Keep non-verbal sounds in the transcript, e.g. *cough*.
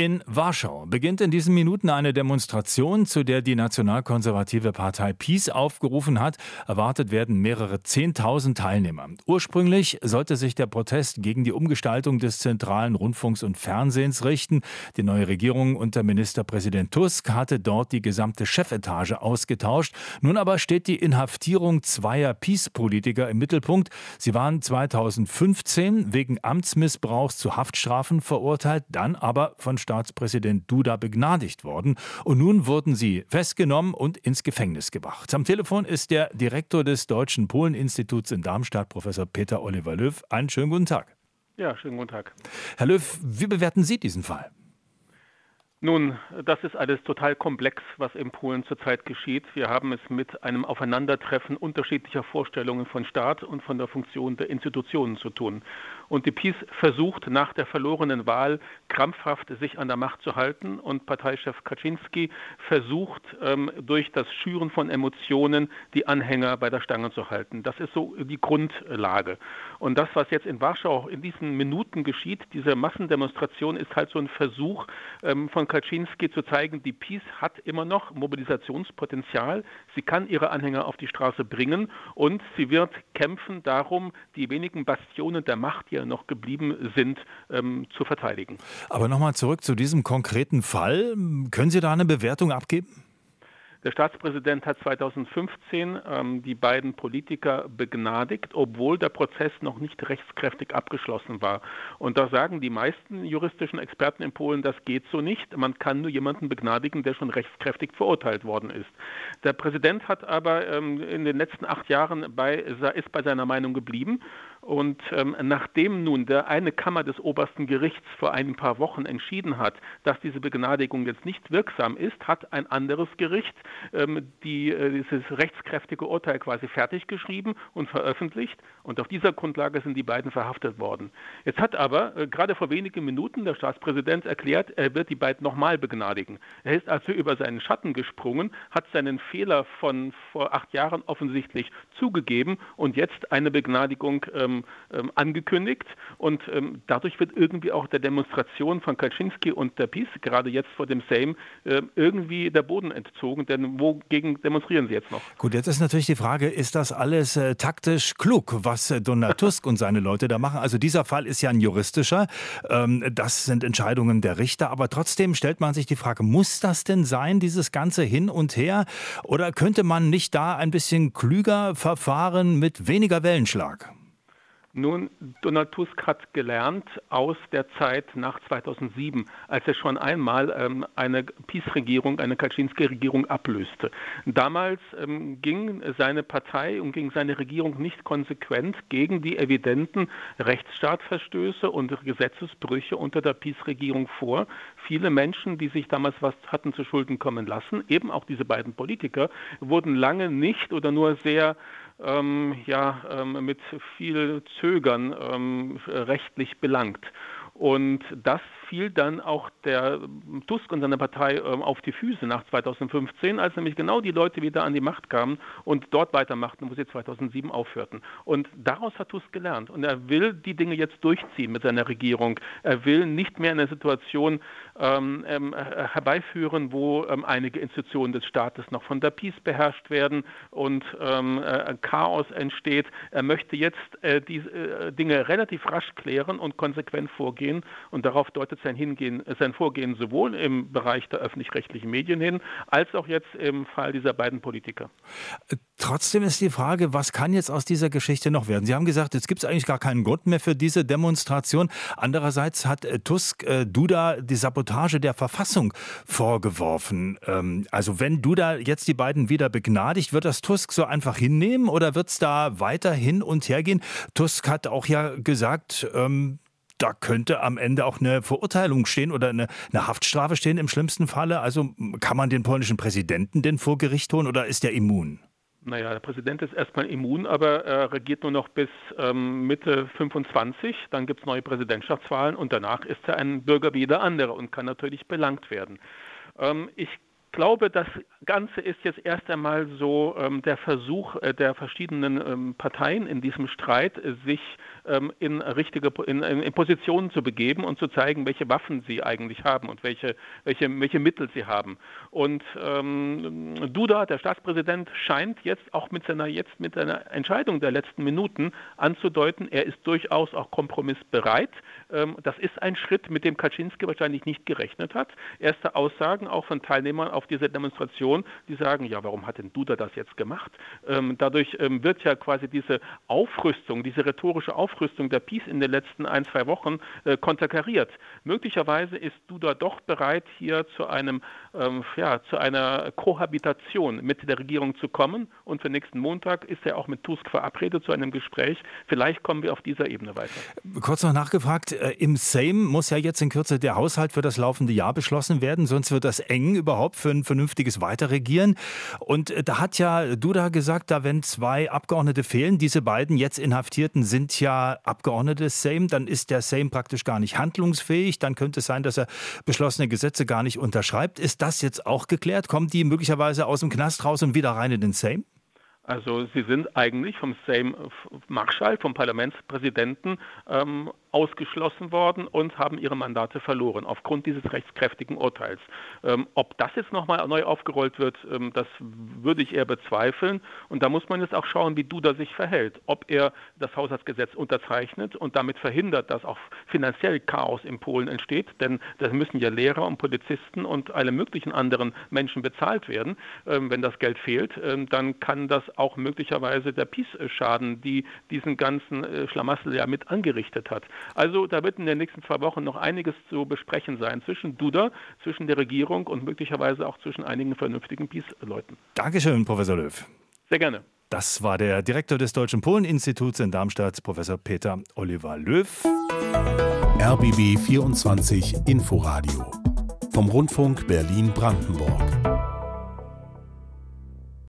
In Warschau beginnt in diesen Minuten eine Demonstration, zu der die nationalkonservative Partei PiS aufgerufen hat. Erwartet werden mehrere Zehntausend Teilnehmer. Ursprünglich sollte sich der Protest gegen die Umgestaltung des zentralen Rundfunks und Fernsehens richten. Die neue Regierung unter Ministerpräsident Tusk hatte dort die gesamte Chefetage ausgetauscht. Nun aber steht die Inhaftierung zweier PiS-Politiker im Mittelpunkt. Sie waren 2015 wegen Amtsmissbrauchs zu Haftstrafen verurteilt, dann aber von Staatspräsident Duda begnadigt worden und nun wurden sie festgenommen und ins Gefängnis gebracht. Am Telefon ist der Direktor des Deutschen Polen-Instituts in Darmstadt, Professor Peter Oliver Löw. Einen schönen guten Tag. Ja, schönen guten Tag. Herr Löw, wie bewerten Sie diesen Fall? Nun, das ist alles total komplex, was in Polen zurzeit geschieht. Wir haben es mit einem Aufeinandertreffen unterschiedlicher Vorstellungen von Staat und von der Funktion der Institutionen zu tun. Und die PiS versucht nach der verlorenen Wahl krampfhaft sich an der Macht zu halten und Parteichef Kaczynski versucht ähm, durch das Schüren von Emotionen die Anhänger bei der Stange zu halten. Das ist so die Grundlage. Und das, was jetzt in Warschau in diesen Minuten geschieht, diese Massendemonstration, ist halt so ein Versuch ähm, von Kaczynski zu zeigen, die PiS hat immer noch Mobilisationspotenzial. Sie kann ihre Anhänger auf die Straße bringen und sie wird kämpfen darum, die wenigen Bastionen der Macht, die ja noch geblieben sind, ähm, zu verteidigen. Aber nochmal zurück zu diesem konkreten Fall. Können Sie da eine Bewertung abgeben? Der Staatspräsident hat 2015 ähm, die beiden Politiker begnadigt, obwohl der Prozess noch nicht rechtskräftig abgeschlossen war. Und da sagen die meisten juristischen Experten in Polen, das geht so nicht. Man kann nur jemanden begnadigen, der schon rechtskräftig verurteilt worden ist. Der Präsident hat aber ähm, in den letzten acht Jahren bei, ist bei seiner Meinung geblieben und ähm, nachdem nun der eine Kammer des obersten Gerichts vor ein paar Wochen entschieden hat, dass diese Begnadigung jetzt nicht wirksam ist, hat ein anderes Gericht ähm, die, äh, dieses rechtskräftige Urteil quasi fertig geschrieben und veröffentlicht. Und auf dieser Grundlage sind die beiden verhaftet worden. Jetzt hat aber äh, gerade vor wenigen Minuten der Staatspräsident erklärt, er wird die beiden nochmal begnadigen. Er ist also über seinen Schatten gesprungen, hat seinen Fehler von vor acht Jahren offensichtlich zugegeben und jetzt eine Begnadigung ähm, ähm, angekündigt. Und ähm, dadurch wird irgendwie auch der Demonstration von Kaczynski und der PiS gerade jetzt vor dem Sejm äh, irgendwie der Boden entzogen. Denn wogegen demonstrieren sie jetzt noch? Gut, jetzt ist natürlich die Frage, ist das alles äh, taktisch klug, was äh, Donald *laughs* Tusk und seine Leute da machen? Also dieser Fall ist ja ein juristischer. Ähm, das sind Entscheidungen der Richter. Aber trotzdem stellt man sich die Frage, muss das denn sein, dieses ganze Hin und Her? Oder könnte man nicht da ein bisschen klüger verfahren mit weniger Wellenschlag? Nun, Donald Tusk hat gelernt aus der Zeit nach 2007, als er schon einmal ähm, eine PiS-Regierung, eine Kaczynski-Regierung ablöste. Damals ähm, ging seine Partei und ging seine Regierung nicht konsequent gegen die evidenten Rechtsstaatverstöße und Gesetzesbrüche unter der PiS-Regierung vor. Viele Menschen, die sich damals was hatten zu Schulden kommen lassen, eben auch diese beiden Politiker, wurden lange nicht oder nur sehr ähm, ja, ähm, mit viel Zögern ähm, rechtlich belangt. Und das fiel dann auch der Tusk und seine Partei ähm, auf die Füße nach 2015, als nämlich genau die Leute wieder an die Macht kamen und dort weitermachten, wo sie 2007 aufhörten. Und daraus hat Tusk gelernt. Und er will die Dinge jetzt durchziehen mit seiner Regierung. Er will nicht mehr eine Situation ähm, ähm, herbeiführen, wo ähm, einige Institutionen des Staates noch von der Peace beherrscht werden und ähm, äh, Chaos entsteht. Er möchte jetzt äh, die äh, Dinge relativ rasch klären und konsequent vorgehen gehen. Und darauf deutet sein, Hingehen, sein Vorgehen sowohl im Bereich der öffentlich-rechtlichen Medien hin, als auch jetzt im Fall dieser beiden Politiker. Trotzdem ist die Frage, was kann jetzt aus dieser Geschichte noch werden? Sie haben gesagt, jetzt gibt es eigentlich gar keinen Grund mehr für diese Demonstration. Andererseits hat äh, Tusk äh, Duda die Sabotage der Verfassung vorgeworfen. Ähm, also wenn Duda jetzt die beiden wieder begnadigt, wird das Tusk so einfach hinnehmen oder wird es da weiter hin und her gehen? Tusk hat auch ja gesagt, ähm, da könnte am Ende auch eine Verurteilung stehen oder eine, eine, Haftstrafe stehen im schlimmsten Falle. Also kann man den polnischen Präsidenten denn vor Gericht holen oder ist er immun? Naja, der Präsident ist erstmal immun, aber er regiert nur noch bis ähm, Mitte 25. Dann gibt es neue Präsidentschaftswahlen und danach ist er ein Bürger wie jeder andere und kann natürlich belangt werden. Ähm, ich glaube, das Ganze ist jetzt erst einmal so ähm, der Versuch äh, der verschiedenen ähm, Parteien in diesem Streit, äh, sich ähm, in richtige in, in, Positionen zu begeben und zu zeigen, welche Waffen sie eigentlich haben und welche, welche, welche Mittel sie haben. Und ähm, Duda, der Staatspräsident, scheint jetzt auch mit seiner jetzt mit seiner Entscheidung der letzten Minuten anzudeuten, er ist durchaus auch kompromissbereit. Ähm, das ist ein Schritt, mit dem Kaczynski wahrscheinlich nicht gerechnet hat. Erste Aussagen auch von Teilnehmern auf dieser Demonstration, die sagen, ja, warum hat denn Duda das jetzt gemacht? Ähm, dadurch ähm, wird ja quasi diese Aufrüstung, diese rhetorische Aufrüstung der Peace in den letzten ein, zwei Wochen äh, konterkariert. Möglicherweise ist Duda doch bereit, hier zu einem, ja, zu einer Kohabitation mit der Regierung zu kommen. Und für nächsten Montag ist er auch mit Tusk verabredet zu einem Gespräch. Vielleicht kommen wir auf dieser Ebene weiter. Kurz noch nachgefragt, im Sejm muss ja jetzt in Kürze der Haushalt für das laufende Jahr beschlossen werden, sonst wird das eng überhaupt für ein vernünftiges Weiterregieren. Und äh, da hat ja Duda gesagt, da wenn zwei Abgeordnete fehlen, diese beiden jetzt Inhaftierten sind ja Abgeordnete des Sejm, dann ist der Sejm praktisch gar nicht handlungsfähig. Dann könnte es sein, dass er beschlossene Gesetze gar nicht unterschreibt. Ist das jetzt auch geklärt? Kommen die möglicherweise aus dem Knast raus und wieder rein in den Sejm? Also sie sind eigentlich vom Sejm Marschall, vom Parlamentspräsidenten ähm, ausgeschlossen worden und haben ihre Mandate verloren aufgrund dieses rechtskräftigen Urteils. Ähm, ob das jetzt nochmal neu aufgerollt wird, ähm, das würde ich eher bezweifeln. Und da muss man jetzt auch schauen, wie Duda sich verhält. Ob er das Haushaltsgesetz unterzeichnet und damit verhindert, dass auch finanziell Chaos in Polen entsteht, denn da müssen ja Lehrer und Polizisten und alle möglichen anderen Menschen bezahlt werden. Ähm, wenn das Geld fehlt, ähm, dann kann das auch möglicherweise der Peace schaden, die diesen ganzen äh, Schlamassel ja mit angerichtet hat. Also da wird in den nächsten zwei Wochen noch einiges zu besprechen sein zwischen Duda, zwischen der Regierung und möglicherweise auch zwischen einigen vernünftigen Peace-Leuten. Dankeschön, Professor Löw. Sehr gerne. Das war der Direktor des Deutschen Polen-Instituts in Darmstadt, Professor Peter Oliver Löw. RBB 24 Inforadio vom Rundfunk Berlin-Brandenburg.